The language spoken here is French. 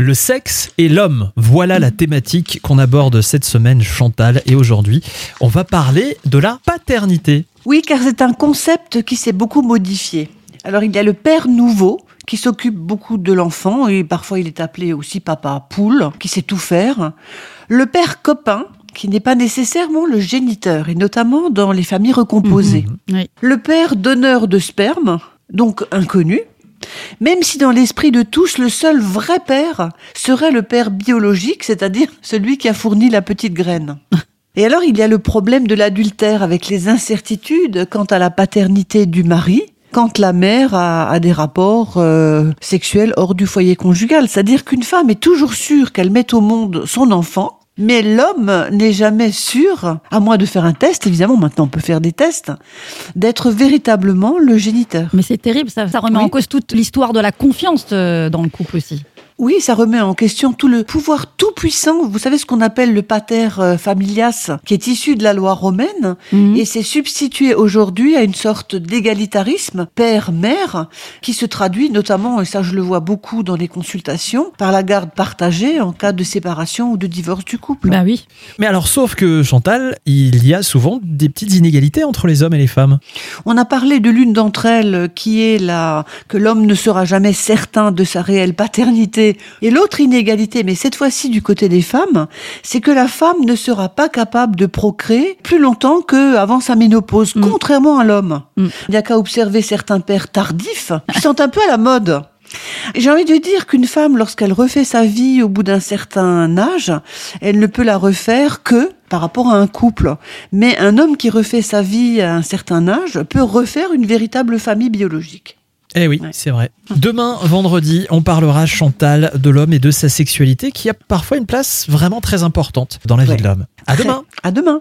Le sexe et l'homme, voilà la thématique qu'on aborde cette semaine Chantal et aujourd'hui on va parler de la paternité. Oui, car c'est un concept qui s'est beaucoup modifié. Alors il y a le père nouveau qui s'occupe beaucoup de l'enfant et parfois il est appelé aussi papa poule, qui sait tout faire. Le père copain qui n'est pas nécessairement le géniteur, et notamment dans les familles recomposées. Mhm. Oui. Le père donneur de sperme, donc inconnu, même si dans l'esprit de tous, le seul vrai père serait le père biologique, c'est-à-dire celui qui a fourni la petite graine. Et alors, il y a le problème de l'adultère avec les incertitudes quant à la paternité du mari, quand la mère a, a des rapports euh, sexuels hors du foyer conjugal. C'est-à-dire qu'une femme est toujours sûre qu'elle met au monde son enfant, mais l'homme n'est jamais sûr, à moins de faire un test, évidemment, maintenant on peut faire des tests, d'être véritablement le géniteur. Mais c'est terrible, ça, ça remet Oui. en cause toute l'histoire de la confiance euh, dans le couple aussi. Oui, ça remet en question tout le pouvoir tout puissant. Vous savez ce qu'on appelle le pater euh, familias, qui est issu de la loi romaine Mhm. et s'est substitué aujourd'hui à une sorte d'égalitarisme père-mère qui se traduit notamment, et ça je le vois beaucoup dans les consultations, par la garde partagée en cas de séparation ou de divorce du couple. Bah oui. Mais alors sauf que Chantal, il y a souvent des petites inégalités entre les hommes et les femmes. On a parlé de l'une d'entre elles qui est la que l'homme ne sera jamais certain de sa réelle paternité et l'autre inégalité mais cette fois-ci du côté des femmes, c'est que la femme ne sera pas capable de procréer plus longtemps que avant sa ménopause Mm. contrairement à l'homme. Mm. Il n'y a qu'à observer certains pères tardifs qui sont un peu à la mode. J'ai envie de dire qu'une femme, lorsqu'elle refait sa vie au bout d'un certain âge, elle ne peut la refaire que par rapport à un couple. Mais un homme qui refait sa vie à un certain âge peut refaire une véritable famille biologique. Eh oui, Ouais. c'est vrai. Demain, vendredi, on parlera Chantal de l'homme et de sa sexualité qui a parfois une place vraiment très importante dans la vie de l'homme. À demain. À demain.